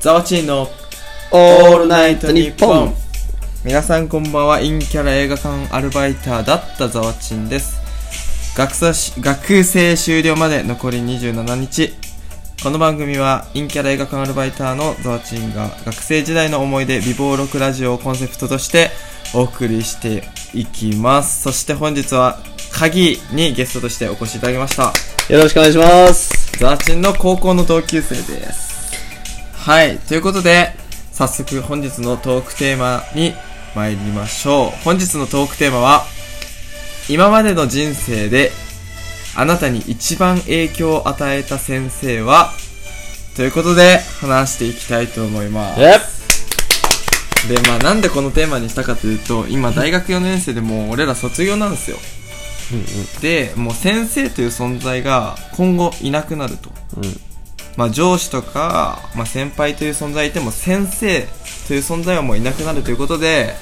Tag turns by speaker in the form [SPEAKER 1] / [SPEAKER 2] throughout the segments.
[SPEAKER 1] ザワチンの
[SPEAKER 2] オールナイトニッポン
[SPEAKER 1] 皆さんこんばんは陰キャラ映画館アルバイターだったザワチンです。学生し学生終了まで残り27日。この番組は陰キャラ映画館アルバイターのザワチンが学生時代の思い出美貌録ラジオをコンセプトとしてお送りしていきます。そして本日は鍵にゲストとしてお越しいただきました。
[SPEAKER 2] よろしくお願いします。
[SPEAKER 1] ザワチンの高校の同級生です。はい。ということで、早速本日のトークテーマに参りましょう。本日のトークテーマは、今までの人生で、あなたに一番影響を与えた先生は、ということで、話していきたいと思います。
[SPEAKER 2] え
[SPEAKER 1] で、まあなんでこのテーマにしたかというと、今大学4年生でもう俺ら卒業なんですよ。で、もう先生という存在が今後いなくなると。
[SPEAKER 2] うん。うん。
[SPEAKER 1] まあ上司とか、まあ先輩という存在いても先生という存在はもういなくなるということで、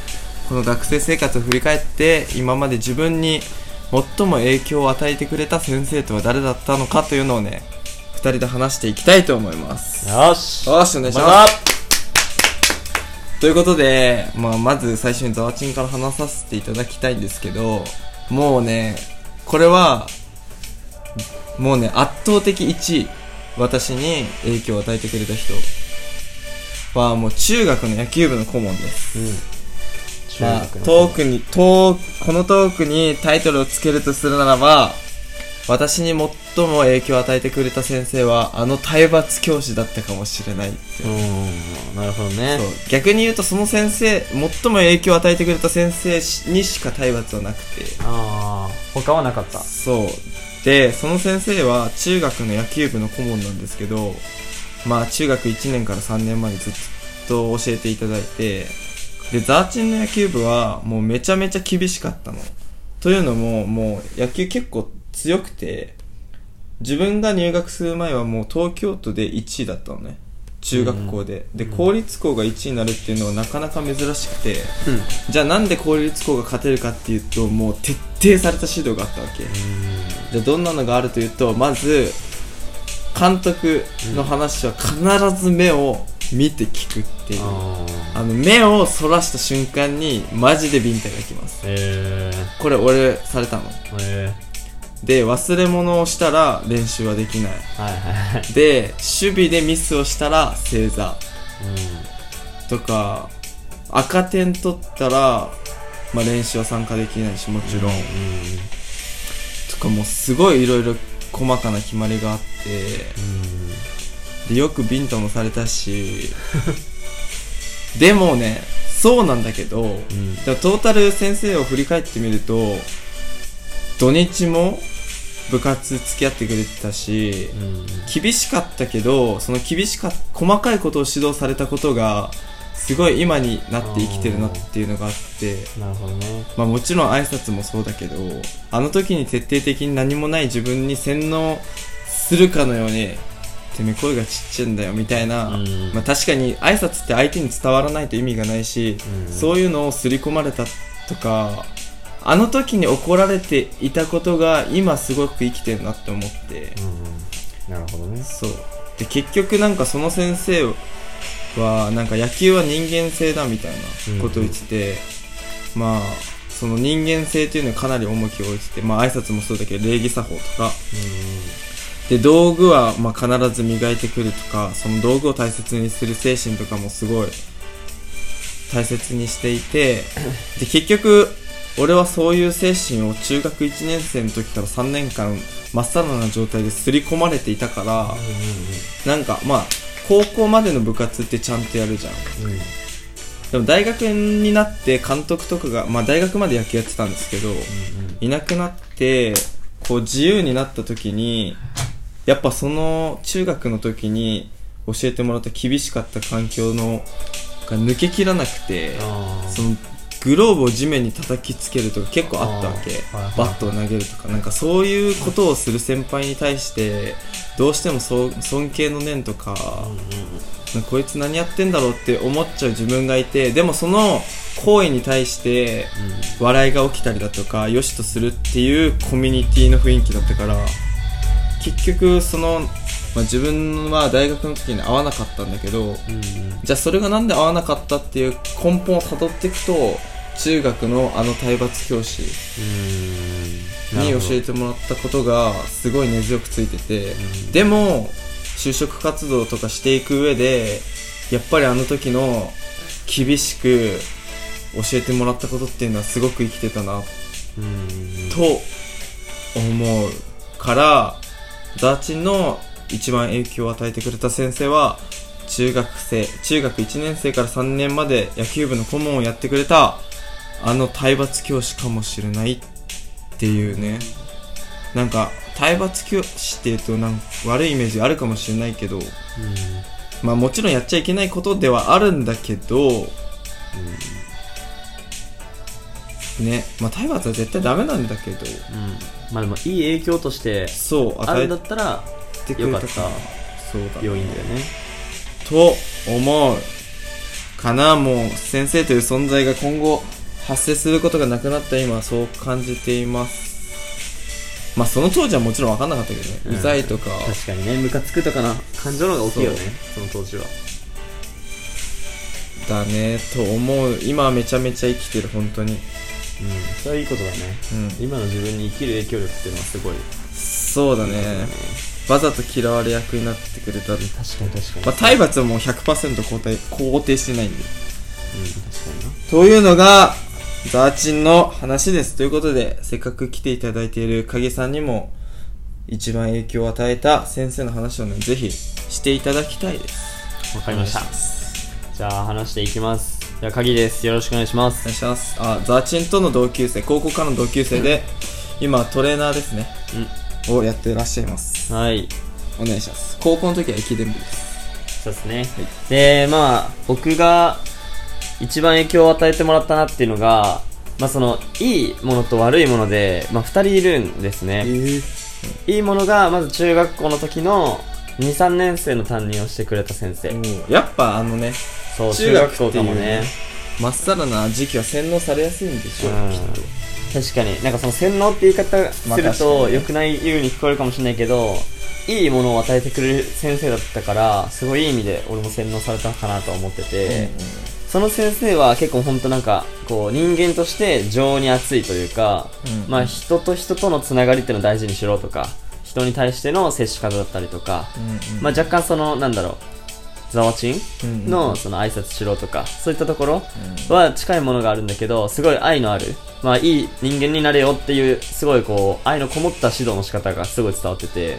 [SPEAKER 1] この学生生活を振り返って、今まで自分に最も影響を与えてくれた先生とは誰だったのかというのをね、二人で話していきたいと思います。
[SPEAKER 2] よし。
[SPEAKER 1] よし、お願いし
[SPEAKER 2] ま
[SPEAKER 1] ます。ということで、まあ、まず最初にザワチンから話させていただきたいんですけど、もうね、これは、もうね、圧倒的1位、私に影響を与えてくれた人は、もう中学の野球部の顧問です。
[SPEAKER 2] うん。
[SPEAKER 1] まあトークに、トーこのトークにタイトルをつけるとするならば、私に最も影響を与えてくれた先生は、あの体罰教師だったかもしれないって
[SPEAKER 2] うん。なるほどね。
[SPEAKER 1] 逆に言うとその先生最も影響を与えてくれた先生にしか体罰はなくて
[SPEAKER 2] ああ。他はなかった。
[SPEAKER 1] そうでその先生は中学の野球部の顧問なんですけどまあ中学1年から3年までずっと教えていただいてでザーチンの野球部はもうめちゃめちゃ厳しかったの。というのももう野球結構強くて自分が入学する前はもう東京都で1位だったのね。中学校で、で公立校が1位になるっていうのはなかなか珍しくて。
[SPEAKER 2] うん。
[SPEAKER 1] じゃあなんで公立校が勝てるかっていうともう徹底された指導があったわけ。じゃあどんなのがあるというとまず監督の話は必ず目を見て聞くっていう、
[SPEAKER 2] あ
[SPEAKER 1] の目をそらした瞬間にマジでビンタがきます。
[SPEAKER 2] え
[SPEAKER 1] これ俺されたの。
[SPEAKER 2] ー。え
[SPEAKER 1] で忘れ物をしたら練習はできない。
[SPEAKER 2] ー。はいはいはい。
[SPEAKER 1] で守備でミスをしたら正座。
[SPEAKER 2] う
[SPEAKER 1] とか赤点取ったら、まあ、練習は参加できないしもちろん、
[SPEAKER 2] ん。
[SPEAKER 1] とかもうすごいいろいろ細かな決まりがあって
[SPEAKER 2] うん。
[SPEAKER 1] でよくビンタもされたし でもねそうなんだけど、
[SPEAKER 2] うん。
[SPEAKER 1] トータル先生を振り返ってみると土日も部活付き合ってくれてたし
[SPEAKER 2] うん。
[SPEAKER 1] 厳しかったけどその厳しか細かいことを指導されたことがすごい今になって生きてるなっていうのがあって
[SPEAKER 2] なるほどね。
[SPEAKER 1] まあもちろん挨拶もそうだけどあの時に徹底的に何もない自分に洗脳するかのようにてめえ声がちっちゃいんだよみたいな、
[SPEAKER 2] うん
[SPEAKER 1] まあ確かに挨拶って相手に伝わらないと意味がないし、
[SPEAKER 2] うん
[SPEAKER 1] そういうのを刷り込まれたとかあの時に怒られていたことが今すごく生きてるなって思って、
[SPEAKER 2] うん。なるほどね。
[SPEAKER 1] そうで結局なんかその先生はなんか野球は人間性だみたいなことを言ってて、まあその人間性っていうのにかなり重きを置いててまあ挨拶もそうだけど礼儀作法とか。で道具はまあ必ず磨いてくるとかその道具を大切にする精神とかもすごい大切にしていてで結局俺はそういう精神を中学1年生の時から3年間真っさらな状態で刷り込まれていたからなんかまあ高校までの部活ってちゃんとやるじゃん
[SPEAKER 2] うん。うん。
[SPEAKER 1] でも大学になって監督とかがまあ大学まで野球やってたんですけどいなくなってこう自由になった時にやっぱその中学の時に教えてもらった厳しかった環境のが抜けきらなくて。そのグローブを地面に叩きつけるとか結構あったわけ。バットを投げるとか。なんかそういうことをする先輩に対してどうしても尊敬の念とかなんかこいつ何やってんだろうって思っちゃう自分がいてでもその行為に対して笑いが起きたりだとか良しとするっていうコミュニティの雰囲気だったから結局そのまあ、自分は大学の時に合わなかったんだけど
[SPEAKER 2] うんうん。
[SPEAKER 1] じゃあそれがなんで合わなかったっていう根本をたどっていくと中学のあの体罰教師
[SPEAKER 2] うん。
[SPEAKER 1] に教え
[SPEAKER 2] て
[SPEAKER 1] てもらったことがすごい根強くついてて、
[SPEAKER 2] うん。
[SPEAKER 1] でも就職活動とかしていく上でやっぱりあの時の厳しく教えてもらったことっていうのはすごく生きてたな
[SPEAKER 2] うん。
[SPEAKER 1] と思うからザーチンの一番影響を与えてくれた先生は中学生中学1年生から3年まで野球部の顧問をやってくれたあの体罰教師かもしれないっていうね。なんか体罰教師っていうとなんか悪いイメージあるかもしれないけどまあもちろんやっちゃいけないことではあるんだけどね。まあ体罰は絶対ダメなんだけど。
[SPEAKER 2] うん。まあでもいい影響として
[SPEAKER 1] そう与え
[SPEAKER 2] あるんだったら
[SPEAKER 1] てくれた
[SPEAKER 2] よかった。
[SPEAKER 1] そうだ
[SPEAKER 2] 病院だよね。
[SPEAKER 1] と思うかなもう先生という存在が今後発生することがなくなった今そう感じています。まあその当時はもちろん分かんなかったけどね、
[SPEAKER 2] うん。
[SPEAKER 1] うざいとか。
[SPEAKER 2] 確かにねムカつくとかな感情の方が大きいよねその当時は。
[SPEAKER 1] だねと思う。今はめちゃめちゃ生きてる本当に。
[SPEAKER 2] うん。それはいいことだね。
[SPEAKER 1] うん。
[SPEAKER 2] 今の自分に生きる影響力っていうのはすごい。
[SPEAKER 1] そうだねわざと嫌われ役になってくれた、
[SPEAKER 2] 確かに確かに。
[SPEAKER 1] まあ、体罰はもう100%肯定肯定してないんで。
[SPEAKER 2] うん確かにな。
[SPEAKER 1] というのが、ザーチンの話です。ということで、せっかく来ていただいている影さんにも、一番影響を与えた先生の話をね、ぜひしていただきたいです。
[SPEAKER 2] わかりました。じゃあ話していきます。じゃあ鍵です。よろしくお願いします。
[SPEAKER 1] お願いします。あ、ザーチンとの同級生、高校からの同級生で、今トレーナーですね、をやってらっしゃいます。
[SPEAKER 2] うんはい。
[SPEAKER 1] お願いします。高校の時は駅伝部です。
[SPEAKER 2] そうですね、でまあ僕が一番影響を与えてもらったなっていうのがまあそのいいものと悪いもので、まあ、2人いるんですね、
[SPEAKER 1] え
[SPEAKER 2] い。いものがまず中学校の時の23年生の担任をしてくれた先生。
[SPEAKER 1] やっぱあのね、
[SPEAKER 2] そう中学校かもね。
[SPEAKER 1] まっさらな時期は洗脳されやすいんでしょう、
[SPEAKER 2] うん。
[SPEAKER 1] きっと。
[SPEAKER 2] 確かに。なんかその洗脳って言い方すると良くないように聞こえるかもしれないけどいいものを与えてくれる先生だったからすごいいい意味で俺も洗脳されたかなと思ってて、その先生は結構本当なんかこう人間として情に熱いというか、
[SPEAKER 1] うん。
[SPEAKER 2] まあ人と人とのつながりっていうのを大事にしろとか人に対しての接し方だったりとか、
[SPEAKER 1] うんうん。
[SPEAKER 2] まあ若干そのなんだろうザワチン？のその挨拶しろとかそういったところは近いものがあるんだけどすごい愛のあるまあいい人間になれよっていうすごいこう愛のこもった指導の仕方がすごい伝わってて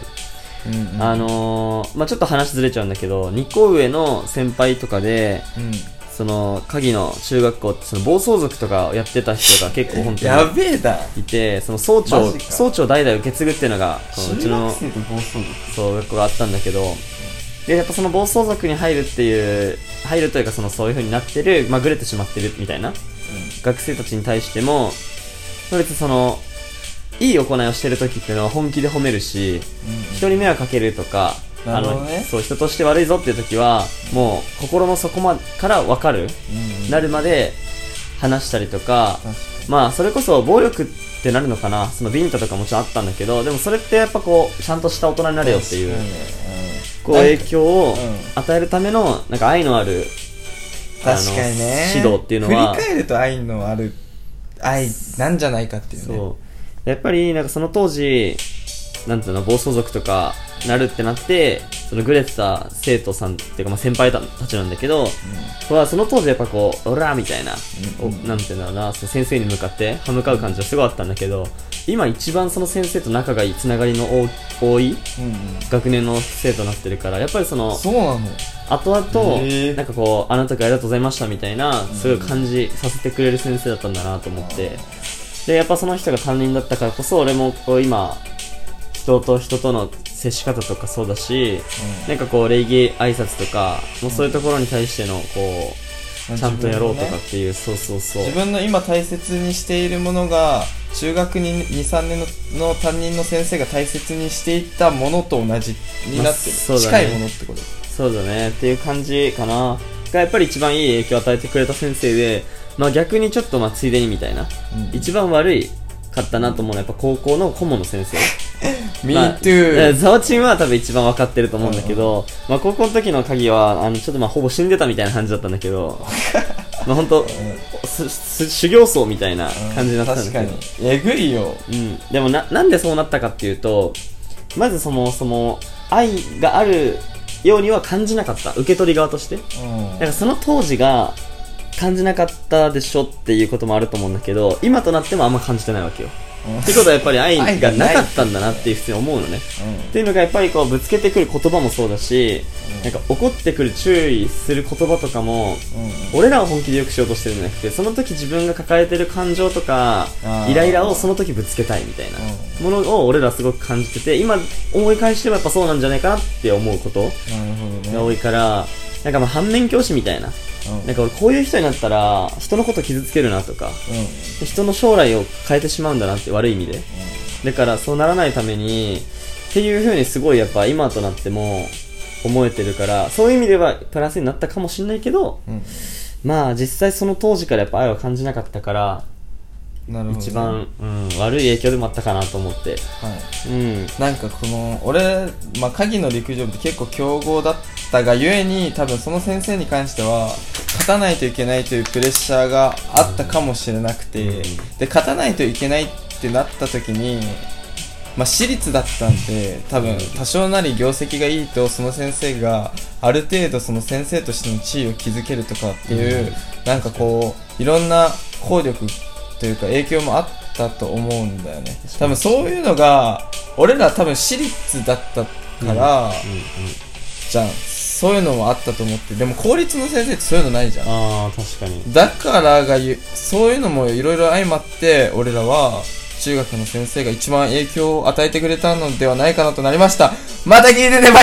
[SPEAKER 1] うんうん。
[SPEAKER 2] あのー、まあちょっと話ずれちゃうんだけど2個上の先輩とかで
[SPEAKER 1] うん。
[SPEAKER 2] その鍵の中学校ってその暴走族とかをやってた人が結構本当
[SPEAKER 1] や
[SPEAKER 2] に
[SPEAKER 1] べえだ。
[SPEAKER 2] いてその総長総長代々受け継ぐっていうのがこのうちのそう学校があったんだけどでやっぱその暴走族に入るっていう入るというかそのそういう風になってるまあグレてしまってるみたいな学生たちに対してもまあ別にそのいい行いをしてる時っていうのは本気で褒めるし人に迷惑かけるとかあのそう人として悪いぞっていう時はもう心の底まから分かるなるまで話したりとかまあそれこそ暴力ってなるのかな。そのビンタとかもちろんあったんだけどでもそれってやっぱこうちゃんとした大人になれよっていうこう影響を
[SPEAKER 1] うん
[SPEAKER 2] 与えるためのなんか愛のある
[SPEAKER 1] 確かにね。
[SPEAKER 2] 指導っていうのは。
[SPEAKER 1] 振り返ると愛のある愛なんじゃないかっていうね。
[SPEAKER 2] そう。やっぱりなんかその当時なんていうの暴走族とかなるってなってそのグレてた生徒さんっていうかまあ先輩たちなんだけど、はその当時やっぱこうオラーみたいな、
[SPEAKER 1] うん。
[SPEAKER 2] おなんていうんだろうなその先生に向かって歯向かう感じはすごいあったんだけど今一番その先生と仲がいいつながりの多多い
[SPEAKER 1] うんうん。
[SPEAKER 2] 学年の生徒になってるからやっぱりその
[SPEAKER 1] そうなの。
[SPEAKER 2] 後々、なんかこう、あの時ありがとうございましたみたいな、すごい感じさせてくれる先生だったんだなと思って、で、やっぱその人が担任だったからこそ、俺もこう今、人と人との接し方とかそうだし、なんかこう、礼儀挨拶とか、もうそういうところに対しての、こう、ちゃんとやろうとかっていう、そうそうそう。
[SPEAKER 1] 自分の今大切にしているものが中学に23年のの担任の先生が大切にしていったものと同じになってる、
[SPEAKER 2] まあそうだね。
[SPEAKER 1] 近いものってこと。
[SPEAKER 2] そうだね。っていう感じかな。がやっぱり一番いい影響を与えてくれた先生で、まあ、逆にちょっとまあついでにみたいな、
[SPEAKER 1] うん。
[SPEAKER 2] 一番悪いかったなと思うのはやっぱ高校の顧問の先生
[SPEAKER 1] Me
[SPEAKER 2] まあ
[SPEAKER 1] too
[SPEAKER 2] ザワチンは多分一番分かってると思うんだけど、まあ高校の時の鍵は、あの、ちょっとまあほぼ死んでたみたいな感じだったんだけど、まあ本当、すす修行僧みたいな感じになってたんだけど、
[SPEAKER 1] 確かにえぐいよ
[SPEAKER 2] うん。でもな、なんでそうなったかっていうと、まずそもそも愛があるようには感じなかった。受け取り側として。
[SPEAKER 1] うん
[SPEAKER 2] だからその当時が感じなかったでしょっていうこともあると思うんだけど、今となってもあんま感じてないわけよ。ってことはやっぱり愛がなかったんだなっていう普通に思うのね。っていうのがやっぱりこうぶつけてくる言葉もそうだし、なんか怒ってくる注意する言葉とかも、俺らは本気でよくしようとしてるんじゃなくて、その時自分が抱えてる感情とかイライラをその時ぶつけたいみたいなものを俺らすごく感じてて、今思い返してもやっぱそうなんじゃないかなって思うことが多いから、なんかまあ反面教師みたいな。
[SPEAKER 1] うん。
[SPEAKER 2] なんか俺こういう人になったら、人のこと傷つけるなとか、
[SPEAKER 1] うん。
[SPEAKER 2] 人の将来を変えてしまうんだなって悪い意味で。だからそうならないために、っていう風にすごいやっぱ今となっても思えてるから、そういう意味ではプラスになったかもしれないけど、
[SPEAKER 1] うん。
[SPEAKER 2] まあ実際その当時からやっぱ愛は感じなかったから、
[SPEAKER 1] なるほど。ね
[SPEAKER 2] 一番、うん、悪い影響でもあったかなと思って。
[SPEAKER 1] はい。
[SPEAKER 2] うん。
[SPEAKER 1] なんかこの俺、まあ、鍵の陸上部って結構強豪だったがゆえに多分その先生に関しては勝たないといけないというプレッシャーがあったかもしれなくて、
[SPEAKER 2] うん。
[SPEAKER 1] で勝たないといけないってなった時に、まあ、私立だったんで多分多少なり業績がいいとその先生がある程度その先生としての地位を築けるとかっていう、なんかこういろんな効力というか影響もあったと思うんだよね。多分そういうのが俺ら多分私立だったから、じゃん。そういうのもあったと思って。でも公立の先生ってそういうのないじゃん。
[SPEAKER 2] ああ、確かに。
[SPEAKER 1] だからがゆそういうのもいろいろ相まって俺らは中学の先生が一番影響を与えてくれたのではないかなとなりました。また聞いてね